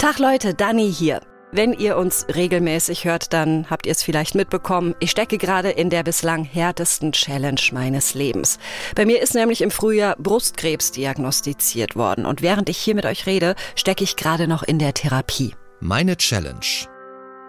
Tag Leute, Dani hier. Wenn ihr uns regelmäßig hört, dann habt ihr es vielleicht mitbekommen. Ich stecke gerade in der bislang härtesten Challenge meines Lebens. Bei mir ist nämlich im Frühjahr Brustkrebs diagnostiziert worden und während ich hier mit euch rede, stecke ich gerade noch in der Therapie. Meine Challenge.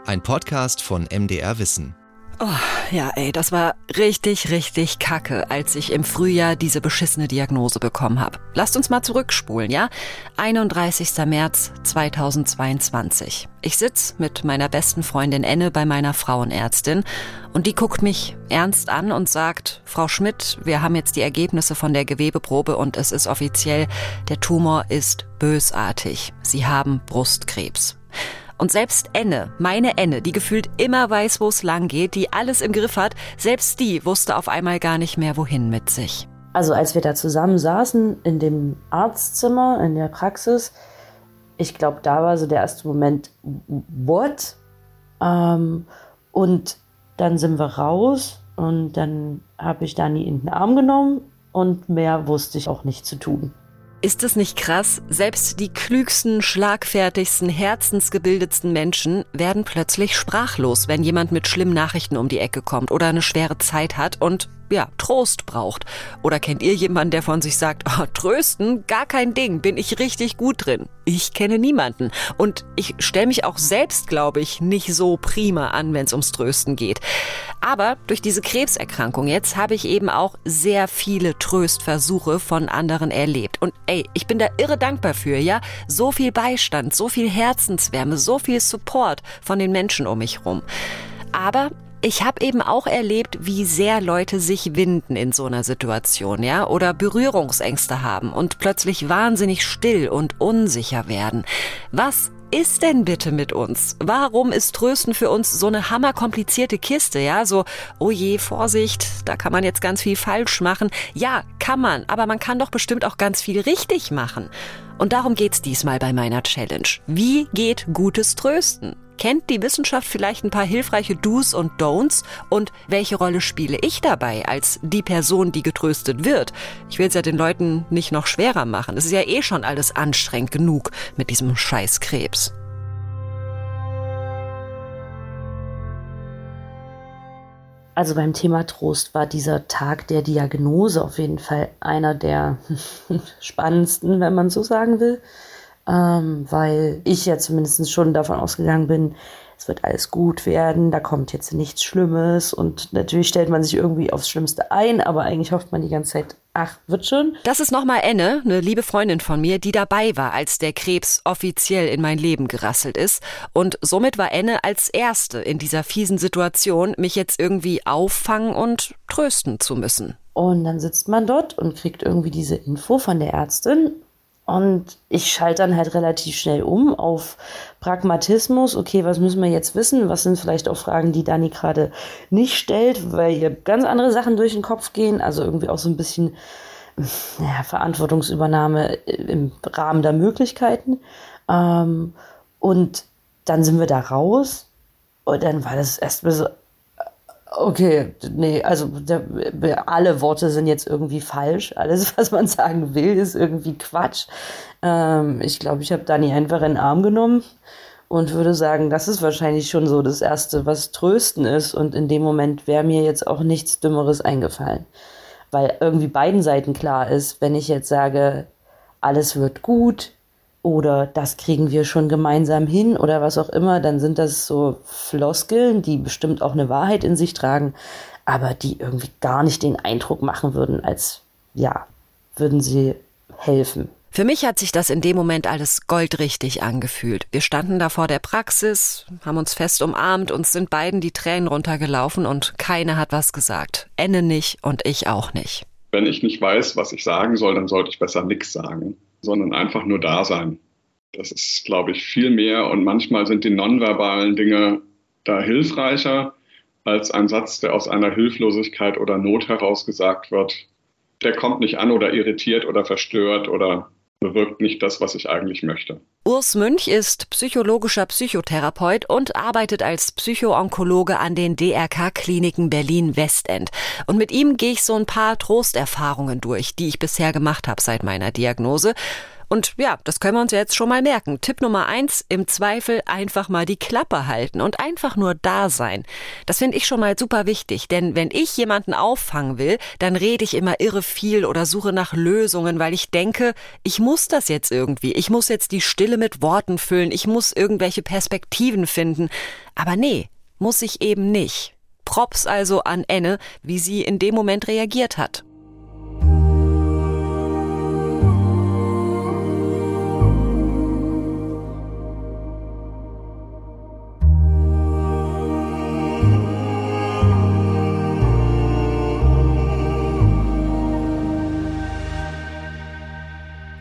Ein Podcast von MDR Wissen. Oh, ja, ey, das war richtig, richtig kacke, als ich im Frühjahr diese beschissene Diagnose bekommen habe. Lasst uns mal zurückspulen, ja? 31. März 2022. Ich sitz mit meiner besten Freundin Enne bei meiner Frauenärztin und die guckt mich ernst an und sagt, Frau Schmidt, wir haben jetzt die Ergebnisse von der Gewebeprobe und es ist offiziell, der Tumor ist bösartig. Sie haben Brustkrebs. Und selbst Enne, meine Enne, die gefühlt immer weiß, wo es lang geht, die alles im Griff hat, selbst die wusste auf einmal gar nicht mehr, wohin mit sich. Also als wir da zusammen saßen in dem Arztzimmer, in der Praxis, ich glaube, da war so der erste Moment, what? Ähm, und dann sind wir raus und dann habe ich Dani in den Arm genommen und mehr wusste ich auch nicht zu tun. Ist es nicht krass? Selbst die klügsten, schlagfertigsten, herzensgebildetsten Menschen werden plötzlich sprachlos, wenn jemand mit schlimmen Nachrichten um die Ecke kommt oder eine schwere Zeit hat und ja, Trost braucht. Oder kennt ihr jemanden, der von sich sagt, oh, trösten, gar kein Ding, bin ich richtig gut drin. Ich kenne niemanden. Und ich stelle mich auch selbst, glaube ich, nicht so prima an, wenn es ums Trösten geht. Aber durch diese Krebserkrankung jetzt habe ich eben auch sehr viele Tröstversuche von anderen erlebt. Und ey, ich bin da irre dankbar für, ja? So viel Beistand, so viel Herzenswärme, so viel Support von den Menschen um mich rum. Aber ich habe eben auch erlebt, wie sehr Leute sich winden in so einer Situation, ja, oder Berührungsängste haben und plötzlich wahnsinnig still und unsicher werden. Was ist denn bitte mit uns? Warum ist Trösten für uns so eine hammerkomplizierte Kiste, ja? So, oh je, Vorsicht, da kann man jetzt ganz viel falsch machen. Ja, kann man, aber man kann doch bestimmt auch ganz viel richtig machen. Und darum geht's diesmal bei meiner Challenge. Wie geht gutes Trösten? Kennt die Wissenschaft vielleicht ein paar hilfreiche Do's und Don'ts? Und welche Rolle spiele ich dabei als die Person, die getröstet wird? Ich will es ja den Leuten nicht noch schwerer machen. Es ist ja eh schon alles anstrengend genug mit diesem Scheißkrebs. Also beim Thema Trost war dieser Tag der Diagnose auf jeden Fall einer der spannendsten, wenn man so sagen will ähm, weil ich ja zumindest schon davon ausgegangen bin, es wird alles gut werden, da kommt jetzt nichts Schlimmes und natürlich stellt man sich irgendwie aufs Schlimmste ein, aber eigentlich hofft man die ganze Zeit, ach, wird schon. Das ist nochmal Enne, eine liebe Freundin von mir, die dabei war, als der Krebs offiziell in mein Leben gerasselt ist und somit war Enne als Erste in dieser fiesen Situation, mich jetzt irgendwie auffangen und trösten zu müssen. Und dann sitzt man dort und kriegt irgendwie diese Info von der Ärztin und ich schalte dann halt relativ schnell um auf Pragmatismus. Okay, was müssen wir jetzt wissen? Was sind vielleicht auch Fragen, die Dani gerade nicht stellt, weil ihr ganz andere Sachen durch den Kopf gehen. Also irgendwie auch so ein bisschen ja, Verantwortungsübernahme im Rahmen der Möglichkeiten. Ähm, und dann sind wir da raus. Und dann war das erstmal so, Okay, nee, also der, alle Worte sind jetzt irgendwie falsch. Alles, was man sagen will, ist irgendwie Quatsch. Ähm, ich glaube, ich habe Dani einfach in den Arm genommen und würde sagen, das ist wahrscheinlich schon so das Erste, was Trösten ist. Und in dem Moment wäre mir jetzt auch nichts Dümmeres eingefallen. Weil irgendwie beiden Seiten klar ist, wenn ich jetzt sage, alles wird gut, oder das kriegen wir schon gemeinsam hin oder was auch immer, dann sind das so Floskeln, die bestimmt auch eine Wahrheit in sich tragen, aber die irgendwie gar nicht den Eindruck machen würden, als ja, würden sie helfen. Für mich hat sich das in dem Moment alles goldrichtig angefühlt. Wir standen da vor der Praxis, haben uns fest umarmt, uns sind beiden die Tränen runtergelaufen und keiner hat was gesagt. Enne nicht und ich auch nicht. Wenn ich nicht weiß, was ich sagen soll, dann sollte ich besser nichts sagen sondern einfach nur da sein. Das ist, glaube ich, viel mehr und manchmal sind die nonverbalen Dinge da hilfreicher als ein Satz, der aus einer Hilflosigkeit oder Not heraus gesagt wird. Der kommt nicht an oder irritiert oder verstört oder bewirkt nicht das, was ich eigentlich möchte. Urs Münch ist psychologischer Psychotherapeut und arbeitet als Psychoonkologe an den DRK-Kliniken Berlin-Westend. Und mit ihm gehe ich so ein paar Trosterfahrungen durch, die ich bisher gemacht habe seit meiner Diagnose. Und ja, das können wir uns jetzt schon mal merken. Tipp Nummer eins, im Zweifel einfach mal die Klappe halten und einfach nur da sein. Das finde ich schon mal super wichtig, denn wenn ich jemanden auffangen will, dann rede ich immer irre viel oder suche nach Lösungen, weil ich denke, ich muss das jetzt irgendwie. Ich muss jetzt die Stille mit Worten füllen. Ich muss irgendwelche Perspektiven finden. Aber nee, muss ich eben nicht. Props also an Enne, wie sie in dem Moment reagiert hat.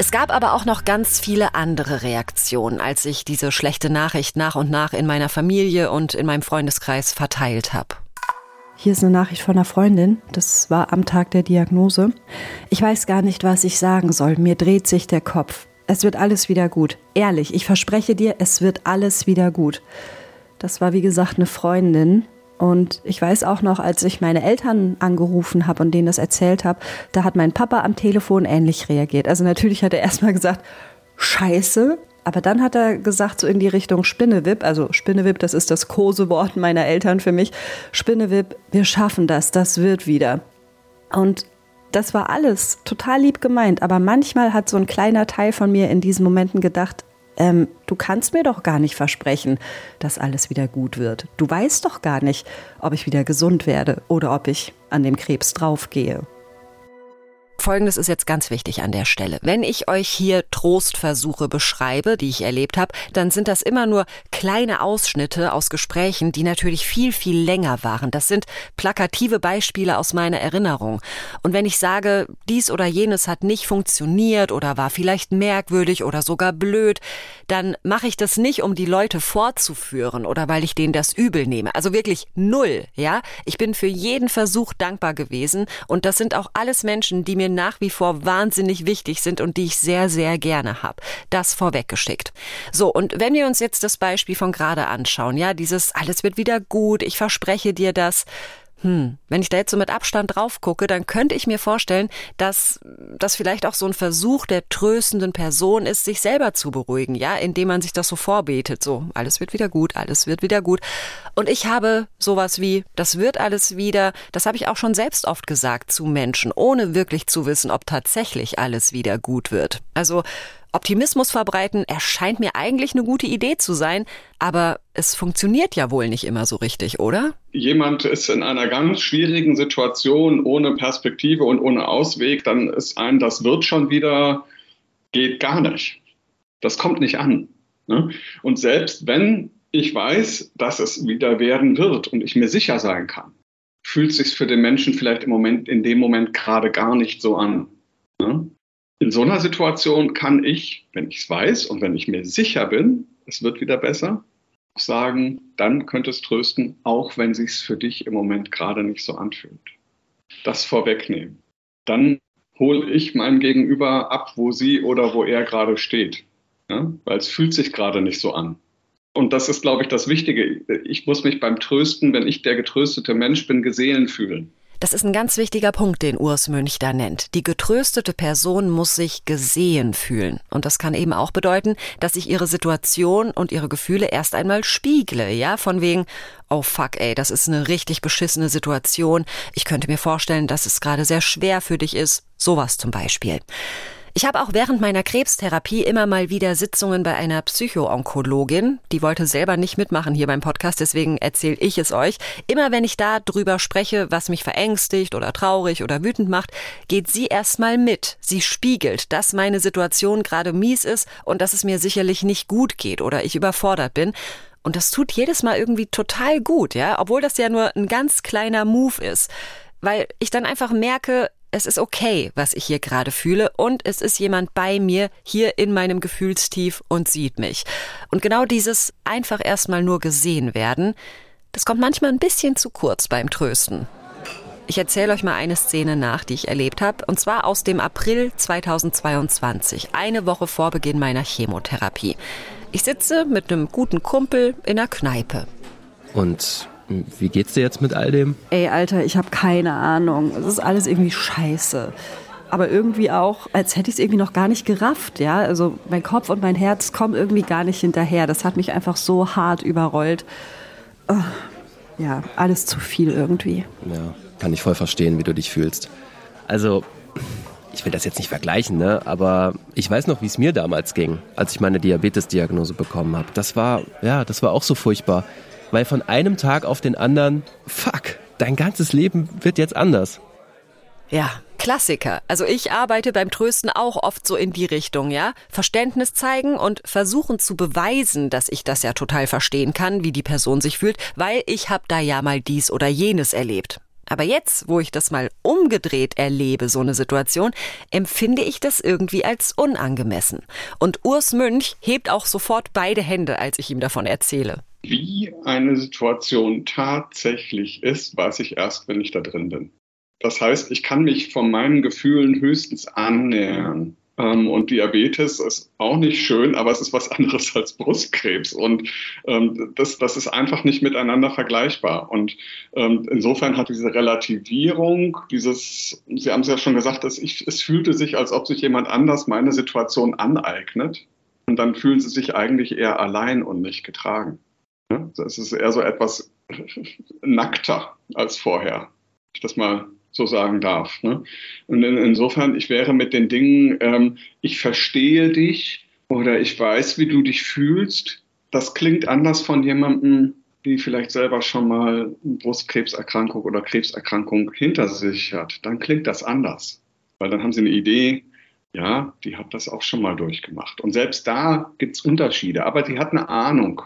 Es gab aber auch noch ganz viele andere Reaktionen, als ich diese schlechte Nachricht nach und nach in meiner Familie und in meinem Freundeskreis verteilt habe. Hier ist eine Nachricht von einer Freundin. Das war am Tag der Diagnose. Ich weiß gar nicht, was ich sagen soll. Mir dreht sich der Kopf. Es wird alles wieder gut. Ehrlich, ich verspreche dir, es wird alles wieder gut. Das war, wie gesagt, eine Freundin. Und ich weiß auch noch, als ich meine Eltern angerufen habe und denen das erzählt habe, da hat mein Papa am Telefon ähnlich reagiert. Also natürlich hat er erstmal gesagt, Scheiße, aber dann hat er gesagt, so in die Richtung Spinnewip, also Spinnewip, das ist das Kosewort meiner Eltern für mich. Spinnewip, wir schaffen das, das wird wieder. Und das war alles total lieb gemeint, aber manchmal hat so ein kleiner Teil von mir in diesen Momenten gedacht, ähm, du kannst mir doch gar nicht versprechen, dass alles wieder gut wird. Du weißt doch gar nicht, ob ich wieder gesund werde oder ob ich an dem Krebs draufgehe. Folgendes ist jetzt ganz wichtig an der Stelle. Wenn ich euch hier Trostversuche beschreibe, die ich erlebt habe, dann sind das immer nur kleine Ausschnitte aus Gesprächen, die natürlich viel, viel länger waren. Das sind plakative Beispiele aus meiner Erinnerung. Und wenn ich sage, dies oder jenes hat nicht funktioniert oder war vielleicht merkwürdig oder sogar blöd, dann mache ich das nicht, um die Leute fortzuführen oder weil ich denen das übel nehme. Also wirklich null, ja? Ich bin für jeden Versuch dankbar gewesen und das sind auch alles Menschen, die mir nach wie vor wahnsinnig wichtig sind und die ich sehr, sehr gerne habe. Das vorweggeschickt. So, und wenn wir uns jetzt das Beispiel von gerade anschauen, ja, dieses alles wird wieder gut, ich verspreche dir das, hm, wenn ich da jetzt so mit Abstand drauf gucke, dann könnte ich mir vorstellen, dass das vielleicht auch so ein Versuch der tröstenden Person ist, sich selber zu beruhigen, ja, indem man sich das so vorbetet, so, alles wird wieder gut, alles wird wieder gut. Und ich habe sowas wie, das wird alles wieder, das habe ich auch schon selbst oft gesagt zu Menschen, ohne wirklich zu wissen, ob tatsächlich alles wieder gut wird. Also, Optimismus verbreiten erscheint mir eigentlich eine gute Idee zu sein, aber es funktioniert ja wohl nicht immer so richtig, oder? Jemand ist in einer ganz schwierigen Situation ohne Perspektive und ohne Ausweg, dann ist ein, das wird schon wieder, geht gar nicht. Das kommt nicht an. Ne? Und selbst wenn ich weiß, dass es wieder werden wird und ich mir sicher sein kann, fühlt sich für den Menschen vielleicht im Moment, in dem Moment gerade gar nicht so an. Ne? In so einer Situation kann ich, wenn ich es weiß und wenn ich mir sicher bin, es wird wieder besser, sagen, dann könnte es trösten, auch wenn sich für dich im Moment gerade nicht so anfühlt. Das vorwegnehmen. Dann hole ich mein Gegenüber ab, wo sie oder wo er gerade steht. Ja? Weil es fühlt sich gerade nicht so an. Und das ist, glaube ich, das Wichtige. Ich muss mich beim Trösten, wenn ich der getröstete Mensch bin, gesehen fühlen. Das ist ein ganz wichtiger Punkt, den Urs Münch da nennt. Die getröstete Person muss sich gesehen fühlen. Und das kann eben auch bedeuten, dass ich ihre Situation und ihre Gefühle erst einmal spiegle, ja, von wegen, oh fuck, ey, das ist eine richtig beschissene Situation. Ich könnte mir vorstellen, dass es gerade sehr schwer für dich ist. Sowas zum Beispiel. Ich habe auch während meiner Krebstherapie immer mal wieder Sitzungen bei einer Psychoonkologin. Die wollte selber nicht mitmachen hier beim Podcast, deswegen erzähle ich es euch. Immer wenn ich da drüber spreche, was mich verängstigt oder traurig oder wütend macht, geht sie erstmal mit. Sie spiegelt, dass meine Situation gerade mies ist und dass es mir sicherlich nicht gut geht oder ich überfordert bin. Und das tut jedes Mal irgendwie total gut, ja, obwohl das ja nur ein ganz kleiner Move ist. Weil ich dann einfach merke, es ist okay, was ich hier gerade fühle und es ist jemand bei mir hier in meinem Gefühlstief und sieht mich. Und genau dieses einfach erstmal nur gesehen werden, das kommt manchmal ein bisschen zu kurz beim Trösten. Ich erzähle euch mal eine Szene nach, die ich erlebt habe, und zwar aus dem April 2022, eine Woche vor Beginn meiner Chemotherapie. Ich sitze mit einem guten Kumpel in einer Kneipe. Und wie geht's dir jetzt mit all dem? Ey, Alter, ich habe keine Ahnung. Es ist alles irgendwie scheiße. aber irgendwie auch, als hätte ich es irgendwie noch gar nicht gerafft, ja. Also mein Kopf und mein Herz kommen irgendwie gar nicht hinterher. Das hat mich einfach so hart überrollt. Oh, ja, alles zu viel irgendwie. Ja, kann ich voll verstehen, wie du dich fühlst. Also, ich will das jetzt nicht vergleichen, ne? aber ich weiß noch, wie es mir damals ging, als ich meine Diabetes-Diagnose bekommen habe. Das war, ja, das war auch so furchtbar, weil von einem Tag auf den anderen, fuck, dein ganzes Leben wird jetzt anders. Ja, Klassiker. Also ich arbeite beim Trösten auch oft so in die Richtung, ja? Verständnis zeigen und versuchen zu beweisen, dass ich das ja total verstehen kann, wie die Person sich fühlt, weil ich hab da ja mal dies oder jenes erlebt. Aber jetzt, wo ich das mal umgedreht erlebe, so eine Situation, empfinde ich das irgendwie als unangemessen. Und Urs Münch hebt auch sofort beide Hände, als ich ihm davon erzähle. Wie eine Situation tatsächlich ist, weiß ich erst, wenn ich da drin bin. Das heißt, ich kann mich von meinen Gefühlen höchstens annähern. Ähm, und Diabetes ist auch nicht schön, aber es ist was anderes als Brustkrebs. Und ähm, das, das ist einfach nicht miteinander vergleichbar. Und ähm, insofern hat diese Relativierung, dieses, Sie haben es ja schon gesagt, dass ich, es fühlte sich, als ob sich jemand anders meine Situation aneignet. Und dann fühlen sie sich eigentlich eher allein und nicht getragen. Es ist eher so etwas nackter als vorher. Ich das mal so sagen darf. Ne? Und in, insofern, ich wäre mit den Dingen, ähm, ich verstehe dich oder ich weiß, wie du dich fühlst. Das klingt anders von jemandem, die vielleicht selber schon mal Brustkrebserkrankung oder Krebserkrankung hinter sich hat. Dann klingt das anders, weil dann haben sie eine Idee, ja, die hat das auch schon mal durchgemacht. Und selbst da gibt es Unterschiede, aber die hat eine Ahnung.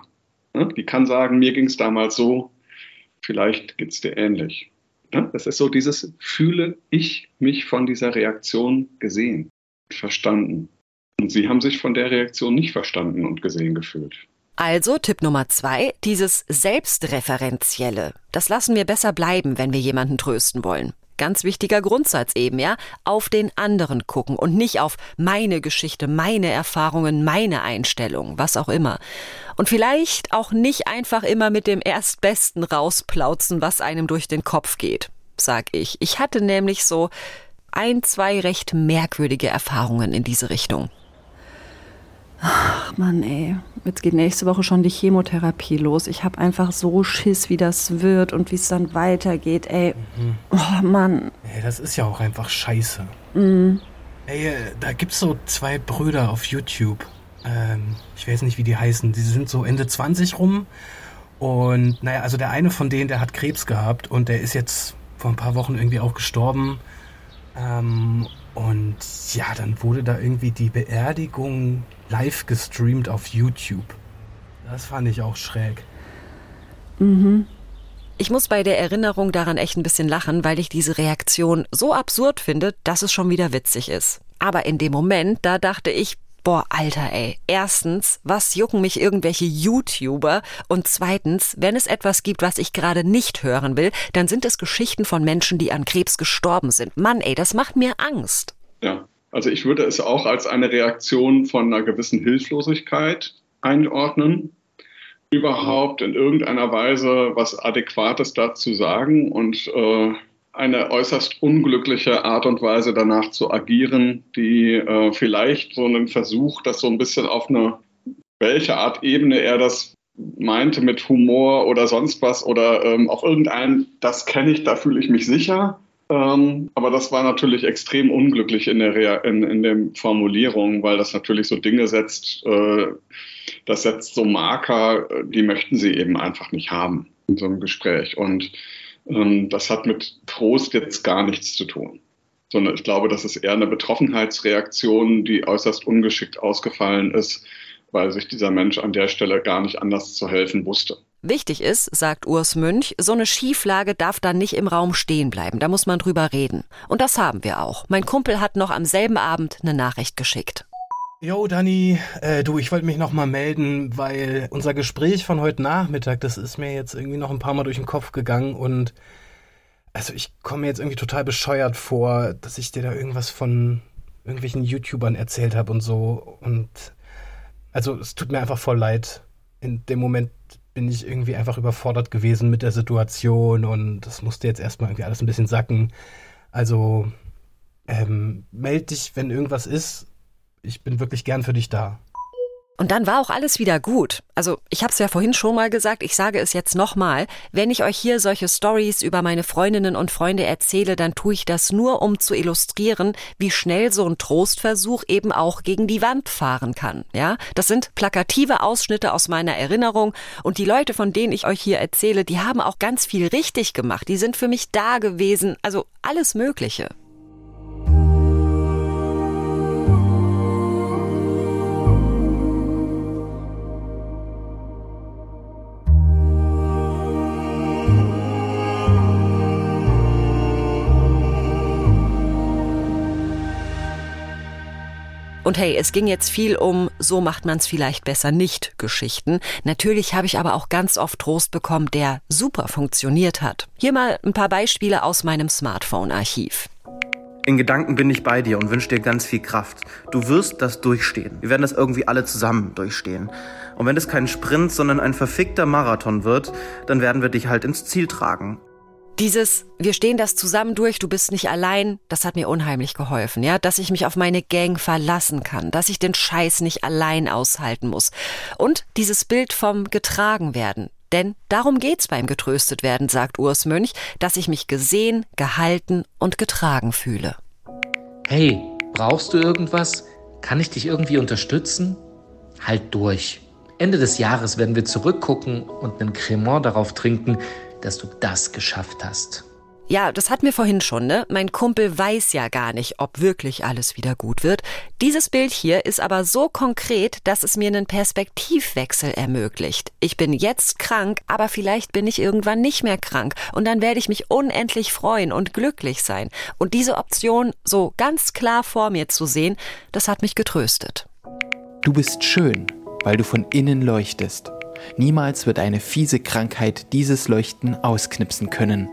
Ne? Die kann sagen, mir ging es damals so, vielleicht geht es dir ähnlich. Ja, das ist so dieses, fühle ich mich von dieser Reaktion gesehen, verstanden. Und Sie haben sich von der Reaktion nicht verstanden und gesehen gefühlt. Also Tipp Nummer zwei, dieses Selbstreferenzielle. Das lassen wir besser bleiben, wenn wir jemanden trösten wollen. Ganz wichtiger Grundsatz eben, ja, auf den anderen gucken und nicht auf meine Geschichte, meine Erfahrungen, meine Einstellung, was auch immer. Und vielleicht auch nicht einfach immer mit dem Erstbesten rausplauzen, was einem durch den Kopf geht, sag ich. Ich hatte nämlich so ein, zwei recht merkwürdige Erfahrungen in diese Richtung. Ach Mann, ey. Jetzt geht nächste Woche schon die Chemotherapie los. Ich habe einfach so Schiss, wie das wird und wie es dann weitergeht, ey. Mhm. Oh Mann. Ey, das ist ja auch einfach scheiße. Mhm. Ey, äh, da gibt's so zwei Brüder auf YouTube. Ähm, ich weiß nicht, wie die heißen. Die sind so Ende 20 rum. Und naja, also der eine von denen, der hat Krebs gehabt und der ist jetzt vor ein paar Wochen irgendwie auch gestorben. Ähm, und ja, dann wurde da irgendwie die Beerdigung live gestreamt auf YouTube. Das fand ich auch schräg. Mhm. Ich muss bei der Erinnerung daran echt ein bisschen lachen, weil ich diese Reaktion so absurd finde, dass es schon wieder witzig ist. Aber in dem Moment, da dachte ich, boah, Alter, ey. Erstens, was jucken mich irgendwelche YouTuber? Und zweitens, wenn es etwas gibt, was ich gerade nicht hören will, dann sind es Geschichten von Menschen, die an Krebs gestorben sind. Mann, ey, das macht mir Angst. Ja, also ich würde es auch als eine Reaktion von einer gewissen Hilflosigkeit einordnen, überhaupt in irgendeiner Weise was Adäquates dazu sagen und äh, eine äußerst unglückliche Art und Weise danach zu agieren, die äh, vielleicht so einen Versuch, das so ein bisschen auf eine, welche Art Ebene er das meinte mit Humor oder sonst was oder ähm, auf irgendein, das kenne ich, da fühle ich mich sicher, ähm, aber das war natürlich extrem unglücklich in der, in, in der Formulierung, weil das natürlich so Dinge setzt, äh, das setzt so Marker, die möchten sie eben einfach nicht haben in so einem Gespräch. Und ähm, das hat mit Trost jetzt gar nichts zu tun. Sondern ich glaube, das ist eher eine Betroffenheitsreaktion, die äußerst ungeschickt ausgefallen ist, weil sich dieser Mensch an der Stelle gar nicht anders zu helfen wusste. Wichtig ist, sagt Urs Münch, so eine Schieflage darf dann nicht im Raum stehen bleiben. Da muss man drüber reden. Und das haben wir auch. Mein Kumpel hat noch am selben Abend eine Nachricht geschickt. Jo, Dani, äh, du, ich wollte mich noch mal melden, weil unser Gespräch von heute Nachmittag, das ist mir jetzt irgendwie noch ein paar Mal durch den Kopf gegangen und also ich komme mir jetzt irgendwie total bescheuert vor, dass ich dir da irgendwas von irgendwelchen YouTubern erzählt habe und so und also es tut mir einfach voll leid. In dem Moment bin ich irgendwie einfach überfordert gewesen mit der Situation und das musste jetzt erstmal irgendwie alles ein bisschen sacken. Also, Ähm, meld dich, wenn irgendwas ist. Ich bin wirklich gern für dich da. Und dann war auch alles wieder gut. Also ich habe es ja vorhin schon mal gesagt, ich sage es jetzt nochmal. Wenn ich euch hier solche Stories über meine Freundinnen und Freunde erzähle, dann tue ich das nur, um zu illustrieren, wie schnell so ein Trostversuch eben auch gegen die Wand fahren kann. Ja, das sind plakative Ausschnitte aus meiner Erinnerung und die Leute, von denen ich euch hier erzähle, die haben auch ganz viel richtig gemacht. Die sind für mich da gewesen. Also alles Mögliche. Und hey, es ging jetzt viel um, so macht man es vielleicht besser nicht Geschichten. Natürlich habe ich aber auch ganz oft Trost bekommen, der super funktioniert hat. Hier mal ein paar Beispiele aus meinem Smartphone-Archiv. In Gedanken bin ich bei dir und wünsche dir ganz viel Kraft. Du wirst das durchstehen. Wir werden das irgendwie alle zusammen durchstehen. Und wenn es kein Sprint, sondern ein verfickter Marathon wird, dann werden wir dich halt ins Ziel tragen. Dieses, wir stehen das zusammen durch, du bist nicht allein, das hat mir unheimlich geholfen, ja, dass ich mich auf meine Gang verlassen kann, dass ich den Scheiß nicht allein aushalten muss. Und dieses Bild vom getragen werden. Denn darum geht's beim getröstet werden, sagt Urs Mönch, dass ich mich gesehen, gehalten und getragen fühle. Hey, brauchst du irgendwas? Kann ich dich irgendwie unterstützen? Halt durch. Ende des Jahres werden wir zurückgucken und einen Cremant darauf trinken, dass du das geschafft hast. Ja, das hat mir vorhin schon, ne? Mein Kumpel weiß ja gar nicht, ob wirklich alles wieder gut wird. Dieses Bild hier ist aber so konkret, dass es mir einen Perspektivwechsel ermöglicht. Ich bin jetzt krank, aber vielleicht bin ich irgendwann nicht mehr krank und dann werde ich mich unendlich freuen und glücklich sein. Und diese Option so ganz klar vor mir zu sehen, das hat mich getröstet. Du bist schön, weil du von innen leuchtest. Niemals wird eine fiese Krankheit dieses Leuchten ausknipsen können.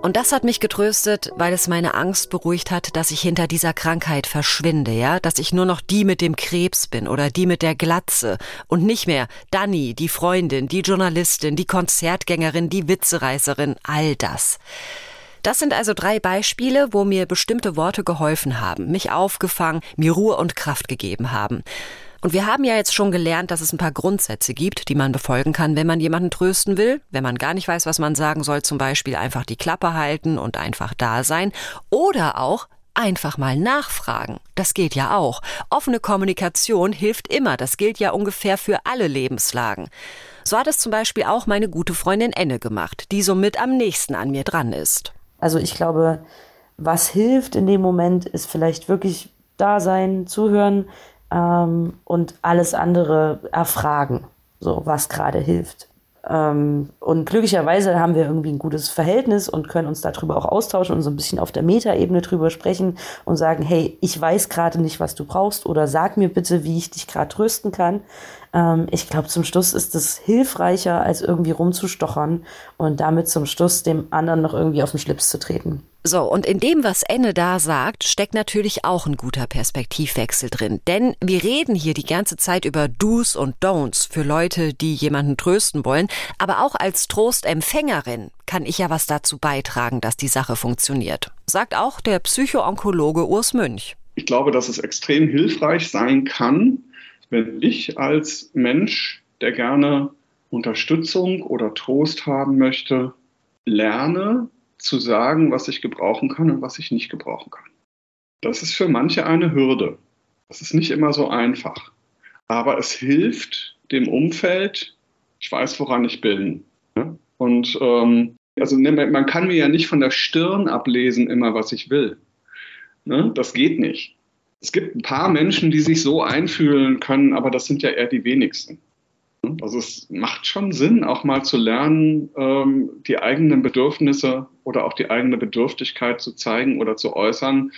Und das hat mich getröstet, weil es meine Angst beruhigt hat, dass ich hinter dieser Krankheit verschwinde, ja, dass ich nur noch die mit dem Krebs bin oder die mit der Glatze und nicht mehr Dani, die Freundin, die Journalistin, die Konzertgängerin, die Witzereißerin, all das. Das sind also drei Beispiele, wo mir bestimmte Worte geholfen haben, mich aufgefangen, mir Ruhe und Kraft gegeben haben. Und wir haben ja jetzt schon gelernt, dass es ein paar Grundsätze gibt, die man befolgen kann, wenn man jemanden trösten will. Wenn man gar nicht weiß, was man sagen soll, zum Beispiel einfach die Klappe halten und einfach da sein. Oder auch einfach mal nachfragen. Das geht ja auch. Offene Kommunikation hilft immer. Das gilt ja ungefähr für alle Lebenslagen. So hat es zum Beispiel auch meine gute Freundin Enne gemacht, die somit am nächsten an mir dran ist. Also ich glaube, was hilft in dem Moment, ist vielleicht wirklich da sein, zuhören, ähm, und alles andere erfragen, so was gerade hilft. Ähm, und glücklicherweise haben wir irgendwie ein gutes Verhältnis und können uns darüber auch austauschen und so ein bisschen auf der Metaebene drüber sprechen und sagen, hey, ich weiß gerade nicht, was du brauchst oder sag mir bitte, wie ich dich gerade trösten kann. Ähm, ich glaube, zum Schluss ist es hilfreicher, als irgendwie rumzustochern und damit zum Schluss dem anderen noch irgendwie auf den Schlips zu treten. So, und in dem, was Enne da sagt, steckt natürlich auch ein guter Perspektivwechsel drin. Denn wir reden hier die ganze Zeit über Do's und Don'ts für Leute, die jemanden trösten wollen. Aber auch als Trostempfängerin kann ich ja was dazu beitragen, dass die Sache funktioniert. Sagt auch der Psychoonkologe Urs Münch. Ich glaube, dass es extrem hilfreich sein kann, wenn ich als Mensch, der gerne Unterstützung oder Trost haben möchte, lerne zu sagen, was ich gebrauchen kann und was ich nicht gebrauchen kann. Das ist für manche eine Hürde. Das ist nicht immer so einfach. Aber es hilft dem Umfeld, ich weiß, woran ich bin. Und ähm, also ne, man kann mir ja nicht von der Stirn ablesen, immer was ich will. Ne? Das geht nicht. Es gibt ein paar Menschen, die sich so einfühlen können, aber das sind ja eher die wenigsten. Also es macht schon Sinn, auch mal zu lernen, ähm, die eigenen Bedürfnisse oder auch die eigene Bedürftigkeit zu zeigen oder zu äußern,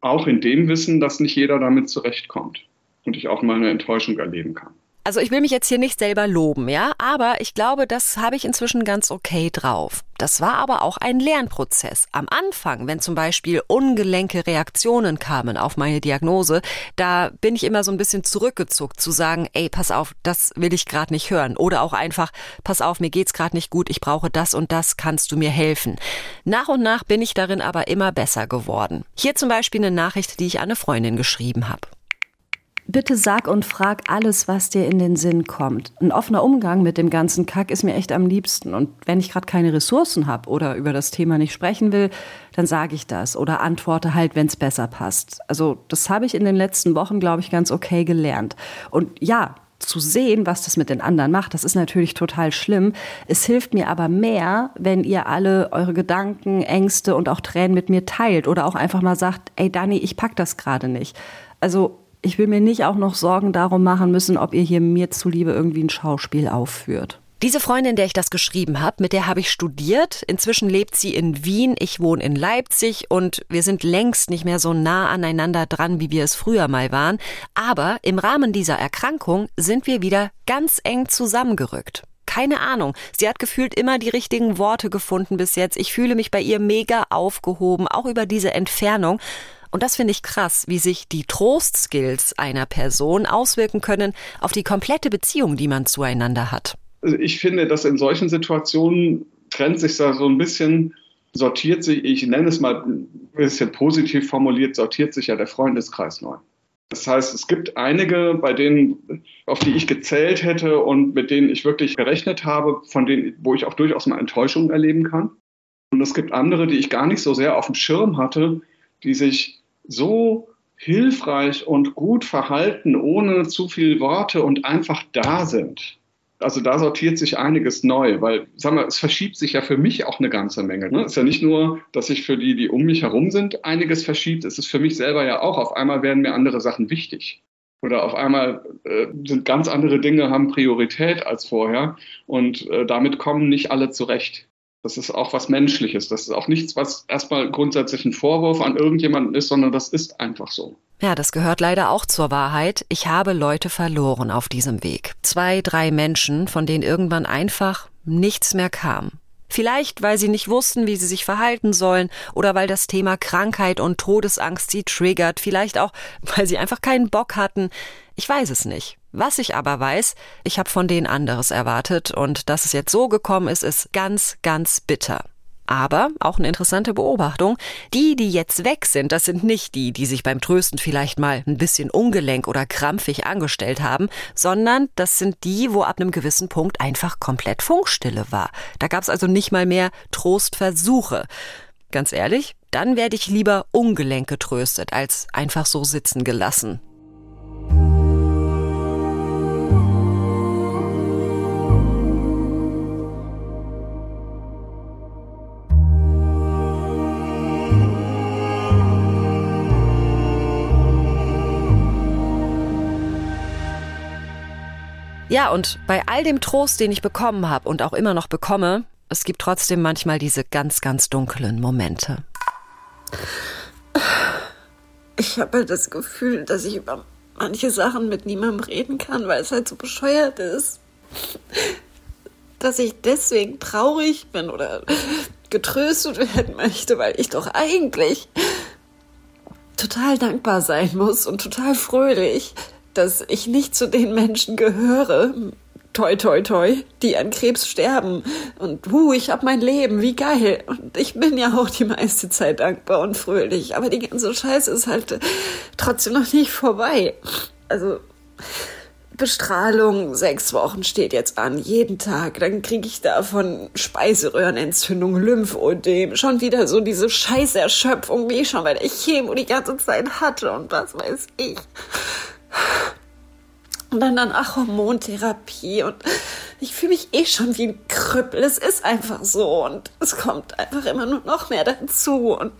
auch in dem Wissen, dass nicht jeder damit zurechtkommt und ich auch mal eine Enttäuschung erleben kann. Also ich will mich jetzt hier nicht selber loben, ja, aber ich glaube, das habe ich inzwischen ganz okay drauf. Das war aber auch ein Lernprozess. Am Anfang, wenn zum Beispiel ungelenke Reaktionen kamen auf meine Diagnose, da bin ich immer so ein bisschen zurückgezuckt zu sagen, ey, pass auf, das will ich gerade nicht hören. Oder auch einfach, pass auf, mir geht's gerade nicht gut, ich brauche das und das, kannst du mir helfen. Nach und nach bin ich darin aber immer besser geworden. Hier zum Beispiel eine Nachricht, die ich an eine Freundin geschrieben habe. Bitte sag und frag alles, was dir in den Sinn kommt. Ein offener Umgang mit dem ganzen Kack ist mir echt am liebsten. Und wenn ich gerade keine Ressourcen habe oder über das Thema nicht sprechen will, dann sage ich das oder antworte halt, wenn es besser passt. Also das habe ich in den letzten Wochen, glaube ich, ganz okay gelernt. Und ja, zu sehen, was das mit den anderen macht, das ist natürlich total schlimm. Es hilft mir aber mehr, wenn ihr alle eure Gedanken, Ängste und auch Tränen mit mir teilt oder auch einfach mal sagt, ey Dani, ich pack das gerade nicht. Also ich will mir nicht auch noch Sorgen darum machen müssen, ob ihr hier mir zuliebe irgendwie ein Schauspiel aufführt. Diese Freundin, der ich das geschrieben habe, mit der habe ich studiert. Inzwischen lebt sie in Wien, ich wohne in Leipzig und wir sind längst nicht mehr so nah aneinander dran, wie wir es früher mal waren. Aber im Rahmen dieser Erkrankung sind wir wieder ganz eng zusammengerückt. Keine Ahnung. Sie hat gefühlt immer die richtigen Worte gefunden bis jetzt. Ich fühle mich bei ihr mega aufgehoben, auch über diese Entfernung. Und das finde ich krass, wie sich die Trostskills einer Person auswirken können auf die komplette Beziehung, die man zueinander hat. Also ich finde, dass in solchen Situationen trennt sich da so ein bisschen, sortiert sich, ich nenne es mal ein bisschen positiv formuliert, sortiert sich ja der Freundeskreis neu. Das heißt, es gibt einige, bei denen, auf die ich gezählt hätte und mit denen ich wirklich gerechnet habe, von denen, wo ich auch durchaus mal Enttäuschungen erleben kann. Und es gibt andere, die ich gar nicht so sehr auf dem Schirm hatte, die sich so hilfreich und gut verhalten, ohne zu viel Worte und einfach da sind. Also da sortiert sich einiges neu, weil, sag mal, es verschiebt sich ja für mich auch eine ganze Menge. Ne? Es ist ja nicht nur, dass sich für die, die um mich herum sind, einiges verschiebt. Es ist für mich selber ja auch. Auf einmal werden mir andere Sachen wichtig. Oder auf einmal äh, sind ganz andere Dinge, haben Priorität als vorher. Und äh, damit kommen nicht alle zurecht. Das ist auch was Menschliches. Das ist auch nichts, was erstmal grundsätzlich ein Vorwurf an irgendjemanden ist, sondern das ist einfach so. Ja, das gehört leider auch zur Wahrheit. Ich habe Leute verloren auf diesem Weg. Zwei, drei Menschen, von denen irgendwann einfach nichts mehr kam. Vielleicht, weil sie nicht wussten, wie sie sich verhalten sollen oder weil das Thema Krankheit und Todesangst sie triggert. Vielleicht auch, weil sie einfach keinen Bock hatten. Ich weiß es nicht. Was ich aber weiß, ich habe von denen anderes erwartet und dass es jetzt so gekommen ist, ist ganz, ganz bitter. Aber auch eine interessante Beobachtung. Die, die jetzt weg sind, das sind nicht die, die sich beim Trösten vielleicht mal ein bisschen ungelenk oder krampfig angestellt haben, sondern das sind die, wo ab einem gewissen Punkt einfach komplett Funkstille war. Da gab es also nicht mal mehr Trostversuche. Ganz ehrlich, dann werde ich lieber ungelenk getröstet, als einfach so sitzen gelassen. Ja, und bei all dem Trost, den ich bekommen habe und auch immer noch bekomme, es gibt trotzdem manchmal diese ganz, ganz dunklen Momente. Ich habe halt das Gefühl, dass ich über manche Sachen mit niemandem reden kann, weil es halt so bescheuert ist. Dass ich deswegen traurig bin oder getröstet werden möchte, weil ich doch eigentlich total dankbar sein muss und total fröhlich, dass ich nicht zu den Menschen gehöre, toi toi toi, die an Krebs sterben. Und uh, ich hab mein Leben, wie geil. Und ich bin ja auch die meiste Zeit dankbar und fröhlich. Aber die ganze Scheiße ist halt trotzdem noch nicht vorbei. Also Bestrahlung, sechs Wochen steht jetzt an, jeden Tag. Dann kriege ich davon Speiseröhrenentzündung, Lymphödem, schon wieder so diese Scheißerschöpfung, wie ich schon bei der Chemo die ganze Zeit hatte und was weiß ich. Und dann ach, Hormontherapie und ich fühle mich eh schon wie ein Krüppel. Es ist einfach so und es kommt einfach immer nur noch mehr dazu und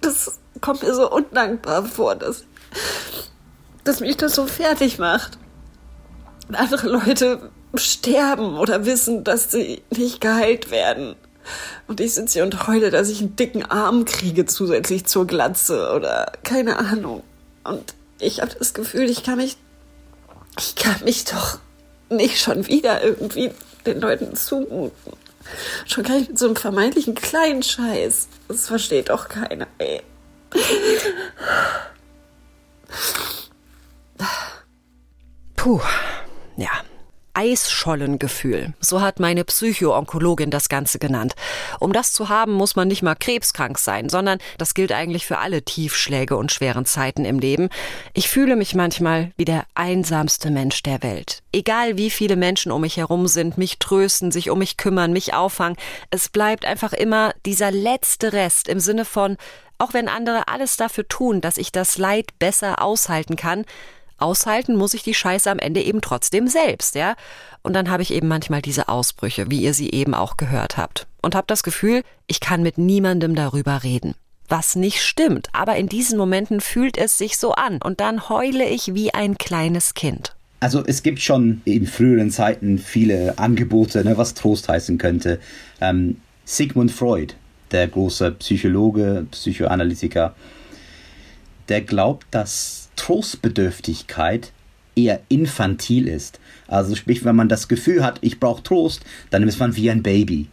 das kommt mir so undankbar vor, dass, dass mich das so fertig macht. Andere Leute sterben oder wissen, dass sie nicht geheilt werden. Und ich sitze hier und heule, dass ich einen dicken Arm kriege zusätzlich zur Glatze oder keine Ahnung. Und ich habe das Gefühl, ich kann mich Ich kann mich doch nicht schon wieder irgendwie den Leuten zumuten. Schon gar nicht mit so einem vermeintlichen kleinen Scheiß. Das versteht doch keiner, ey. Puh, ja. Eisschollengefühl. So hat meine Psychoonkologin das Ganze genannt. Um das zu haben, muss man nicht mal krebskrank sein, sondern das gilt eigentlich für alle Tiefschläge und schweren Zeiten im Leben. Ich fühle mich manchmal wie der einsamste Mensch der Welt. Egal wie viele Menschen um mich herum sind, mich trösten, sich um mich kümmern, mich auffangen, es bleibt einfach immer dieser letzte Rest im Sinne von, auch wenn andere alles dafür tun, dass ich das Leid besser aushalten kann, aushalten muss ich die Scheiße am Ende eben trotzdem selbst, ja? Und dann habe ich eben manchmal diese Ausbrüche, wie ihr sie eben auch gehört habt. Und habe das Gefühl, ich kann mit niemandem darüber reden. Was nicht stimmt, aber in diesen Momenten fühlt es sich so an und dann heule ich wie ein kleines Kind. Also es gibt schon in früheren Zeiten viele Angebote, ne, was Trost heißen könnte. Ähm, Sigmund Freud, der große Psychologe, Psychoanalytiker, der glaubt, dass Trostbedürftigkeit eher infantil ist. Also sprich, wenn man das Gefühl hat, ich brauche Trost, dann ist man wie ein Baby.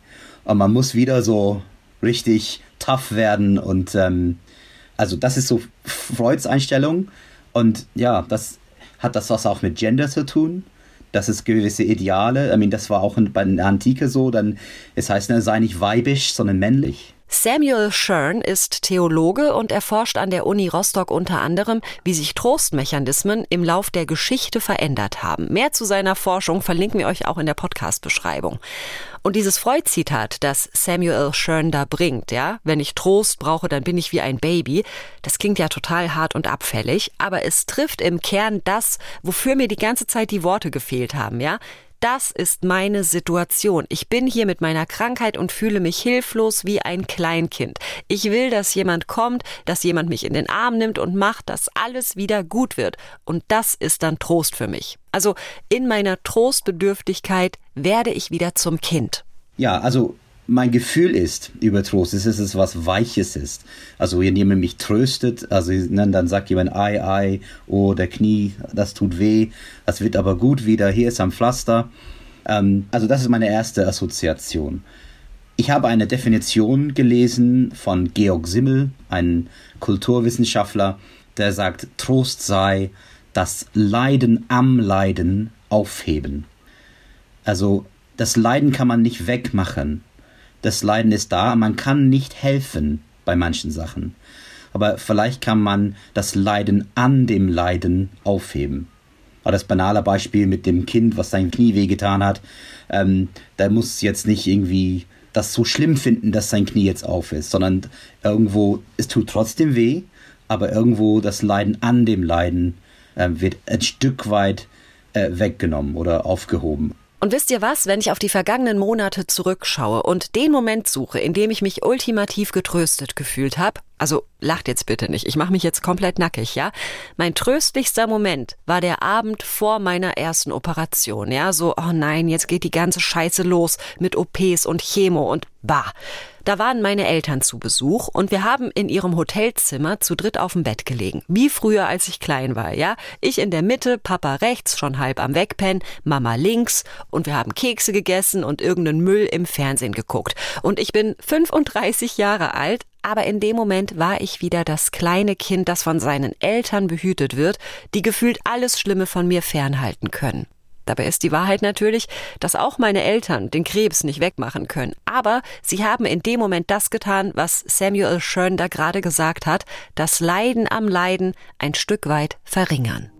Und man muss wieder so richtig tough werden und ähm, also das ist so Freuds Einstellung und ja, das hat das was auch mit Gender zu tun. Das ist gewisse Ideale. I mean, das war auch bei der Antike so. Dann, es heißt, ne, sei nicht weibisch, sondern männlich. Samuel Schern ist Theologe und erforscht an der Uni Rostock unter anderem, wie sich Trostmechanismen im Lauf der Geschichte verändert haben. Mehr zu seiner Forschung verlinken wir euch auch in der Podcast-Beschreibung. Und dieses Freud-Zitat, das Samuel Schern da bringt, ja, wenn ich Trost brauche, dann bin ich wie ein Baby, das klingt ja total hart und abfällig, aber es trifft im Kern das, wofür mir die ganze Zeit die Worte gefehlt haben, ja. Das ist meine Situation. Ich bin hier mit meiner Krankheit und fühle mich hilflos wie ein Kleinkind. Ich will, dass jemand kommt, dass jemand mich in den Arm nimmt und macht, dass alles wieder gut wird. Und das ist dann Trost für mich. Also in meiner Trostbedürftigkeit werde ich wieder zum Kind. Ja, also mein Gefühl ist über Trost, ist es ist was Weiches ist. Also wenn jemand mich tröstet, also ne, dann sagt jemand, ei, ei, oh, der Knie, das tut weh, das wird aber gut wieder, hier ist am Pflaster. Ähm, also das ist meine erste Assoziation. Ich habe eine Definition gelesen von Georg Simmel, ein Kulturwissenschaftler, der sagt, Trost sei das Leiden am Leiden aufheben. Also das Leiden kann man nicht wegmachen das Leiden ist da, man kann nicht helfen bei manchen Sachen. Aber vielleicht kann man das Leiden an dem Leiden aufheben. Aber das banale Beispiel mit dem Kind, was sein Knie wehgetan hat, ähm, da muss jetzt nicht irgendwie das so schlimm finden, dass sein Knie jetzt auf ist, sondern irgendwo, es tut trotzdem weh, aber irgendwo das Leiden an dem Leiden äh, wird ein Stück weit äh, weggenommen oder aufgehoben. Und wisst ihr was, wenn ich auf die vergangenen Monate zurückschaue und den Moment suche, in dem ich mich ultimativ getröstet gefühlt habe, also lacht jetzt bitte nicht, ich mache mich jetzt komplett nackig, ja? Mein tröstlichster Moment war der Abend vor meiner ersten Operation, ja? So, oh nein, jetzt geht die ganze Scheiße los mit OPs und Chemo und bah. Da waren meine Eltern zu Besuch und wir haben in ihrem Hotelzimmer zu dritt auf dem Bett gelegen. Wie früher, als ich klein war, ja? Ich in der Mitte, Papa rechts, schon halb am Wegpennen, Mama links und wir haben Kekse gegessen und irgendeinen Müll im Fernsehen geguckt. Und ich bin 35 Jahre alt, aber in dem Moment war ich wieder das kleine Kind, das von seinen Eltern behütet wird, die gefühlt alles Schlimme von mir fernhalten können. Dabei ist die Wahrheit natürlich, dass auch meine Eltern den Krebs nicht wegmachen können. Aber sie haben in dem Moment das getan, was Samuel Schön da gerade gesagt hat, das Leiden am Leiden ein Stück weit verringern.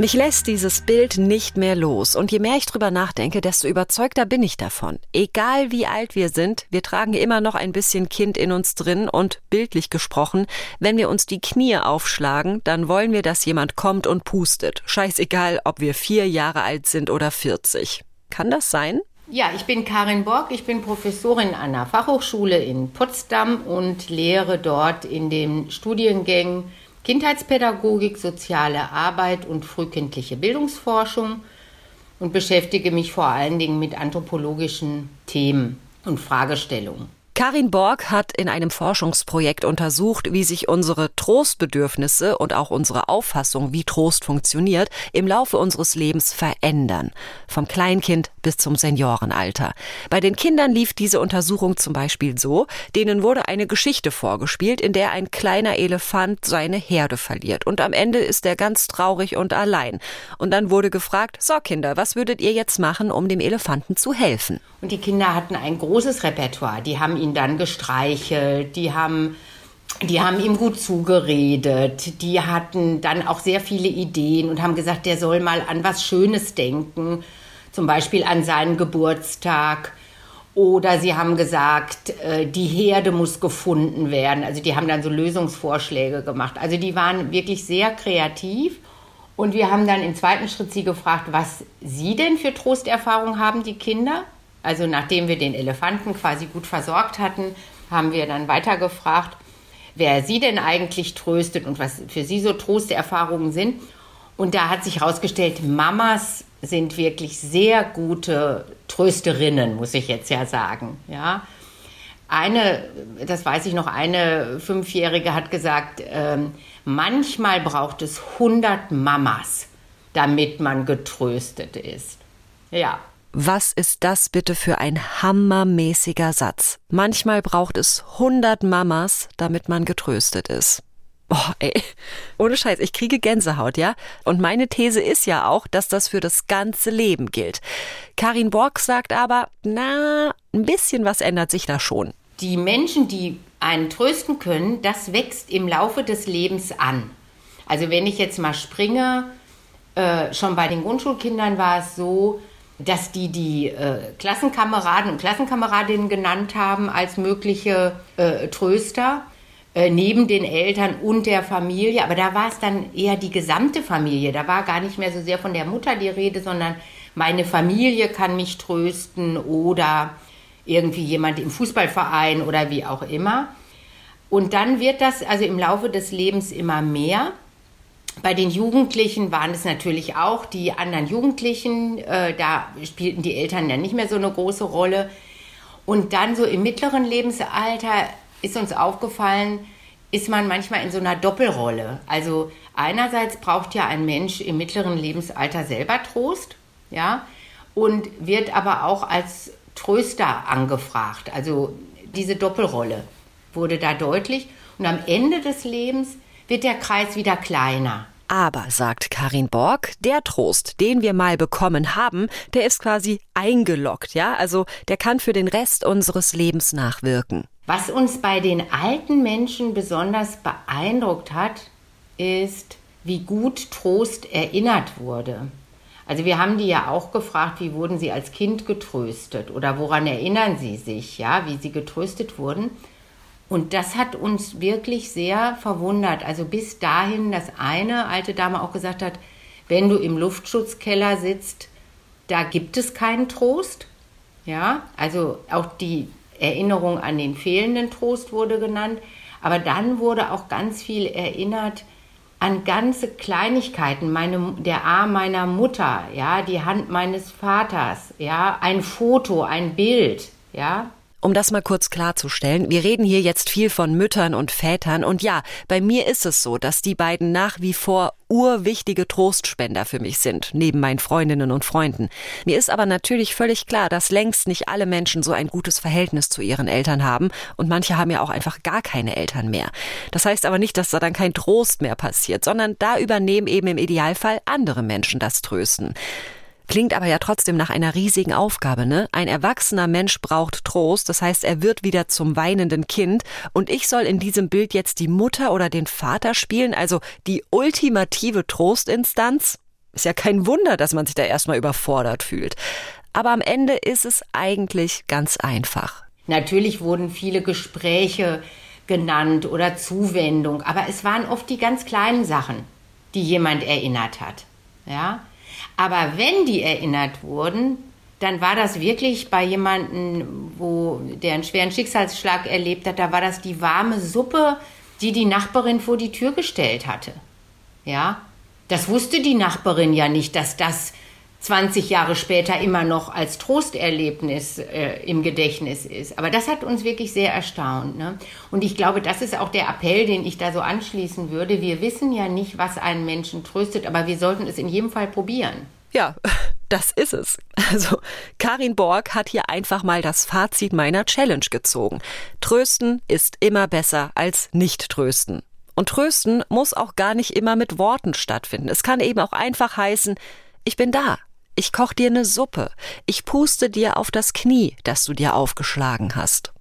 Mich lässt dieses Bild nicht mehr los. Und je mehr ich drüber nachdenke, desto überzeugter bin ich davon. Egal wie alt wir sind, wir tragen immer noch ein bisschen Kind in uns drin und bildlich gesprochen, wenn wir uns die Knie aufschlagen, dann wollen wir, dass jemand kommt und pustet. Scheißegal, ob wir vier Jahre alt sind oder 40. Kann das sein? Ja, ich bin Karin Borg, ich bin Professorin an der Fachhochschule in Potsdam und lehre dort in den Studiengängen Kindheitspädagogik, soziale Arbeit und frühkindliche Bildungsforschung und beschäftige mich vor allen Dingen mit anthropologischen Themen und Fragestellungen. Karin Borg hat in einem Forschungsprojekt untersucht, wie sich unsere Trostbedürfnisse und auch unsere Auffassung, wie Trost funktioniert, im Laufe unseres Lebens verändern. Vom Kleinkind bis zum Seniorenalter. Bei den Kindern lief diese Untersuchung zum Beispiel so, denen wurde eine Geschichte vorgespielt, in der ein kleiner Elefant seine Herde verliert. Und am Ende ist er ganz traurig und allein. Und dann wurde gefragt, so Kinder, was würdet ihr jetzt machen, um dem Elefanten zu helfen? Und die Kinder hatten ein großes Repertoire. Die haben ihn dann gestreichelt, die haben die haben ihm gut zugeredet, die hatten dann auch sehr viele Ideen und haben gesagt, der soll mal an was Schönes denken, zum Beispiel an seinen Geburtstag. Oder sie haben gesagt, äh, die Herde muss gefunden werden. Also die haben dann so Lösungsvorschläge gemacht. Also die waren wirklich sehr kreativ. Und wir haben dann im zweiten Schritt sie gefragt, was sie denn für Trosterfahrungen haben, die Kinder. Also nachdem wir den Elefanten quasi gut versorgt hatten, haben wir dann weitergefragt, wer sie denn eigentlich tröstet und was für sie so Trosterfahrungen sind. Und da hat sich herausgestellt, Mamas sind wirklich sehr gute Trösterinnen, muss ich jetzt ja sagen. Ja. Eine, das weiß ich noch, eine Fünfjährige hat gesagt, ähm, manchmal braucht es 100 Mamas, damit man getröstet ist. Ja. Was ist das bitte für ein hammermäßiger Satz? Manchmal braucht es 100 Mamas, damit man getröstet ist. Boah, ey. Ohne Scheiß, ich kriege Gänsehaut, ja? Und meine These ist ja auch, dass das für das ganze Leben gilt. Karin Borg sagt aber, na, ein bisschen was ändert sich da schon. Die Menschen, die einen trösten können, das wächst im Laufe des Lebens an. Also wenn ich jetzt mal springe, äh, schon bei den Grundschulkindern war es so, dass die die äh, Klassenkameraden und Klassenkameradinnen genannt haben als mögliche äh, Tröster äh, neben den Eltern und der Familie. Aber da war es dann eher die gesamte Familie. Da war gar nicht mehr so sehr von der Mutter die Rede, sondern meine Familie kann mich trösten oder irgendwie jemand im Fußballverein oder wie auch immer. Und dann wird das also im Laufe des Lebens immer mehr. Bei den Jugendlichen waren es natürlich auch die anderen Jugendlichen. Äh, da spielten die Eltern ja nicht mehr so eine große Rolle. Und dann so im mittleren Lebensalter ist uns aufgefallen, ist man manchmal in so einer Doppelrolle. Also einerseits braucht ja ein Mensch im mittleren Lebensalter selber Trost, ja, und wird aber auch als Tröster angefragt. Also diese Doppelrolle wurde da deutlich. Und am Ende des Lebens wird der Kreis wieder kleiner. Aber, sagt Karin Borg, der Trost, den wir mal bekommen haben, der ist quasi eingeloggt, ja? Also der kann für den Rest unseres Lebens nachwirken. Was uns bei den alten Menschen besonders beeindruckt hat, ist, wie gut Trost erinnert wurde. Also wir haben die ja auch gefragt, wie wurden sie als Kind getröstet oder woran erinnern sie sich, ja, wie sie getröstet wurden. Und das hat uns wirklich sehr verwundert. Also bis dahin, dass eine alte Dame auch gesagt hat, wenn du im Luftschutzkeller sitzt, da gibt es keinen Trost. Ja, also auch die Erinnerung an den fehlenden Trost wurde genannt. Aber dann wurde auch ganz viel erinnert an ganze Kleinigkeiten, meine, der Arm meiner Mutter, ja, die Hand meines Vaters, ja, ein Foto, ein Bild, ja, um das mal kurz klarzustellen, wir reden hier jetzt viel von Müttern und Vätern und ja, bei mir ist es so, dass die beiden nach wie vor urwichtige Trostspender für mich sind, neben meinen Freundinnen und Freunden. Mir ist aber natürlich völlig klar, dass längst nicht alle Menschen so ein gutes Verhältnis zu ihren Eltern haben und manche haben ja auch einfach gar keine Eltern mehr. Das heißt aber nicht, dass da dann kein Trost mehr passiert, sondern da übernehmen eben im Idealfall andere Menschen das Trösten. Klingt aber ja trotzdem nach einer riesigen Aufgabe, ne? Ein erwachsener Mensch braucht Trost, das heißt, er wird wieder zum weinenden Kind und ich soll in diesem Bild jetzt die Mutter oder den Vater spielen, also die ultimative Trostinstanz? Ist ja kein Wunder, dass man sich da erstmal überfordert fühlt. Aber am Ende ist es eigentlich ganz einfach. Natürlich wurden viele Gespräche genannt oder Zuwendung, aber es waren oft die ganz kleinen Sachen, die jemand erinnert hat. Ja? Aber wenn die erinnert wurden, dann war das wirklich bei jemandem, wo der einen schweren Schicksalsschlag erlebt hat, da war das die warme Suppe die die Nachbarin vor die Tür gestellt hatte. Ja, das wusste die Nachbarin ja nicht, dass das 20 Jahre später immer noch als Trosterlebnis äh, im Gedächtnis ist. Aber das hat uns wirklich sehr erstaunt. Ne? Und ich glaube, das ist auch der Appell, den ich da so anschließen würde. Wir wissen ja nicht, was einen Menschen tröstet, aber wir sollten es in jedem Fall probieren. Ja, das ist es. Also, Karin Borg hat hier einfach mal das Fazit meiner Challenge gezogen. Trösten ist immer besser als nicht trösten. Und trösten muss auch gar nicht immer mit Worten stattfinden. Es kann eben auch einfach heißen, ich bin da, ich koch dir eine Suppe. Ich puste dir auf das Knie, das du dir aufgeschlagen hast.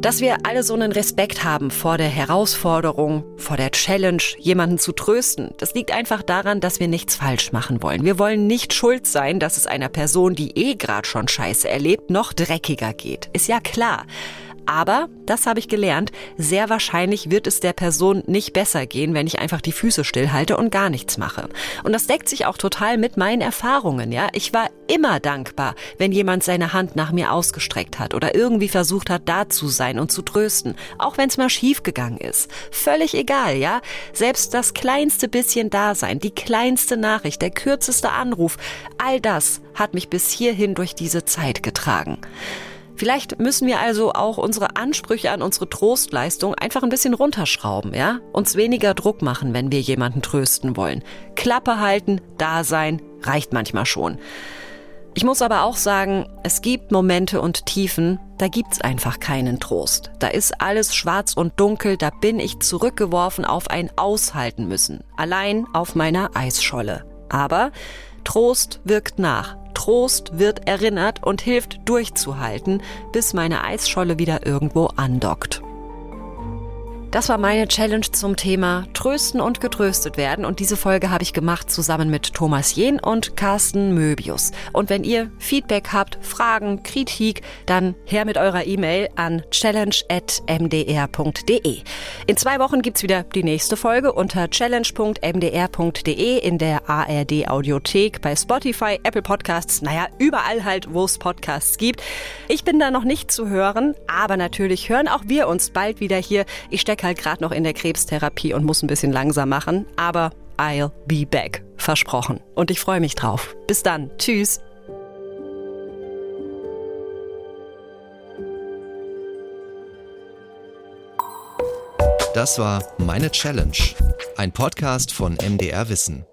Dass wir alle so einen Respekt haben vor der Herausforderung, vor der Challenge, jemanden zu trösten, das liegt einfach daran, dass wir nichts falsch machen wollen. Wir wollen nicht schuld sein, dass es einer Person, die eh gerade schon Scheiße erlebt, noch dreckiger geht. Ist ja klar. Aber, das habe ich gelernt, sehr wahrscheinlich wird es der Person nicht besser gehen, wenn ich einfach die Füße stillhalte und gar nichts mache. Und das deckt sich auch total mit meinen Erfahrungen, ja. Ich war immer dankbar, wenn jemand seine Hand nach mir ausgestreckt hat oder irgendwie versucht hat, da zu sein und zu trösten, auch wenn es mal schief gegangen ist. Völlig egal, ja. Selbst das kleinste bisschen Dasein, die kleinste Nachricht, der kürzeste Anruf, all das hat mich bis hierhin durch diese Zeit getragen. Vielleicht müssen wir also auch unsere Ansprüche an unsere Trostleistung einfach ein bisschen runterschrauben, ja? Uns weniger Druck machen, wenn wir jemanden trösten wollen. Klappe halten, da sein, reicht manchmal schon. Ich muss aber auch sagen, es gibt Momente und Tiefen, da gibt's einfach keinen Trost. Da ist alles schwarz und dunkel, da bin ich zurückgeworfen auf ein Aushalten müssen. Allein auf meiner Eisscholle. Aber Trost wirkt nach. Trost wird erinnert und hilft durchzuhalten, bis meine Eisscholle wieder irgendwo andockt. Das war meine Challenge zum Thema Trösten und getröstet werden. Und diese Folge habe ich gemacht zusammen mit Thomas Jehn und Carsten Möbius. Und wenn ihr Feedback habt, Fragen, Kritik, dann her mit eurer E-Mail an challenge.mdr.de. In zwei Wochen gibt's wieder die nächste Folge unter challenge.mdr.de in der ARD Audiothek, bei Spotify, Apple Podcasts, naja, überall halt, wo es Podcasts gibt. Ich bin da noch nicht zu hören, aber natürlich hören auch wir uns bald wieder hier. Ich stecke halt gerade noch in der Krebstherapie und muss ein bisschen langsam machen, aber I'll be back. Versprochen. Und ich freue mich drauf. Bis dann. Tschüss. Das war Meine Challenge, ein Podcast von MDR Wissen.